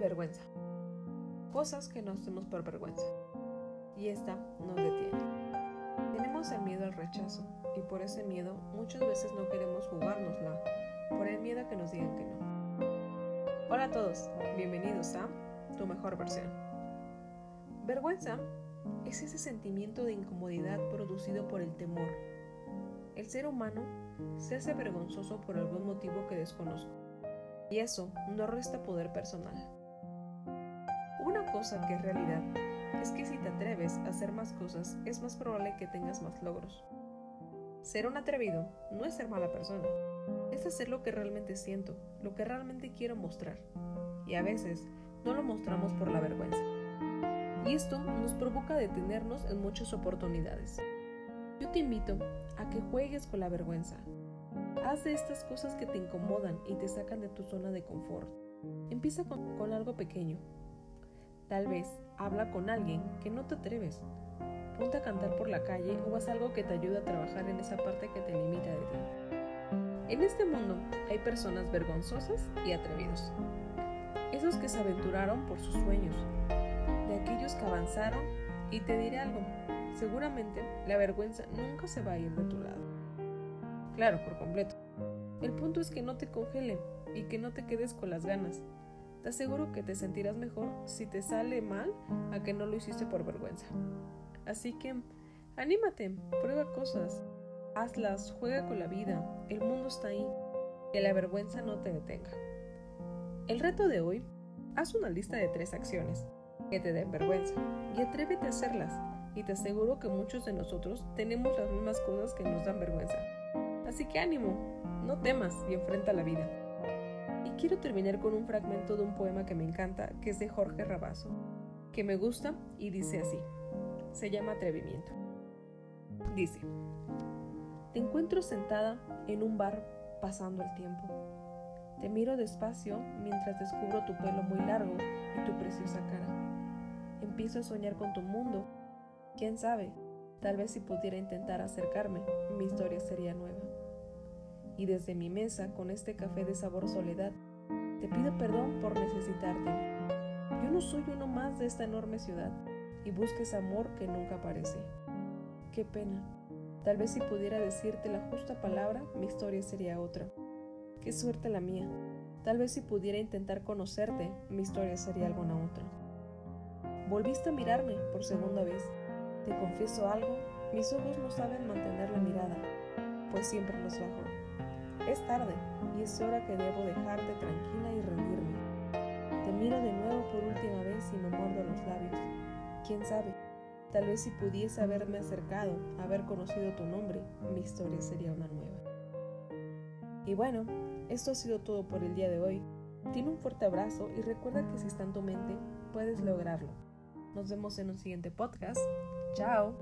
vergüenza. Cosas que no hacemos por vergüenza. Y esta nos detiene. Tenemos el miedo al rechazo y por ese miedo muchas veces no queremos jugárnosla, por el miedo a que nos digan que no. Hola a todos, bienvenidos a Tu mejor versión. Vergüenza es ese sentimiento de incomodidad producido por el temor. El ser humano se hace vergonzoso por algún motivo que desconozco. Y eso no resta poder personal. Cosa que es realidad es que si te atreves a hacer más cosas es más probable que tengas más logros. Ser un atrevido no es ser mala persona, es hacer lo que realmente siento, lo que realmente quiero mostrar. Y a veces no lo mostramos por la vergüenza. Y esto nos provoca detenernos en muchas oportunidades. Yo te invito a que juegues con la vergüenza, Haz de estas cosas que te incomodan y te sacan de tu zona de confort. Empieza con, algo pequeño. Tal vez habla con alguien que no te atreves. Ponte a cantar por la calle o haz algo que te ayude a trabajar en esa parte que te limita de ti. En este mundo hay personas vergonzosas y atrevidos. Esos que se aventuraron por sus sueños. De aquellos que avanzaron y te diré algo. Seguramente la vergüenza nunca se va a ir de tu lado claro, por completo. El punto es que no te congelen y que no te quedes con las ganas. Te aseguro que te sentirás mejor si te sale mal a que no lo hiciste por vergüenza. Así que, anímate, prueba cosas, hazlas, juega con la vida, el mundo está ahí, que la vergüenza no te detenga. El reto de hoy, haz una lista de tres acciones que te den vergüenza y atrévete a hacerlas y te aseguro que muchos de nosotros tenemos las mismas cosas que nos dan vergüenza. Así que ánimo, no temas y enfrenta la vida. Quiero terminar con un fragmento de un poema que me encanta, que es de Jorge Rabazo, que me gusta y dice así. Se llama Atrevimiento. Dice, te encuentro sentada en un bar pasando el tiempo. Te miro despacio mientras descubro tu pelo muy largo y tu preciosa cara. Empiezo a soñar con tu mundo. ¿Quién sabe? Tal vez si pudiera intentar acercarme, mi historia sería nueva y desde mi mesa con este café de sabor soledad, te pido perdón por necesitarte. Yo no soy uno más de esta enorme ciudad y busques amor que nunca aparece. Qué pena. Tal vez si pudiera decirte la justa palabra, mi historia sería otra. Qué suerte la mía. Tal vez si pudiera intentar conocerte, mi historia sería alguna otra. Volviste a mirarme por segunda vez. Te confieso algo, mis ojos no saben mantener la mirada, pues siempre los bajo. Es tarde y es hora que debo dejarte tranquila y rendirme. Te miro de nuevo por última vez y me muerdo los labios. ¿Quién sabe? Tal vez si pudiese haberme acercado, haber conocido tu nombre, mi historia sería una nueva. Y bueno, esto ha sido todo por el día de hoy. Tiene un fuerte abrazo y recuerda que si está en tu mente, puedes lograrlo. Nos vemos en un siguiente podcast. Chao.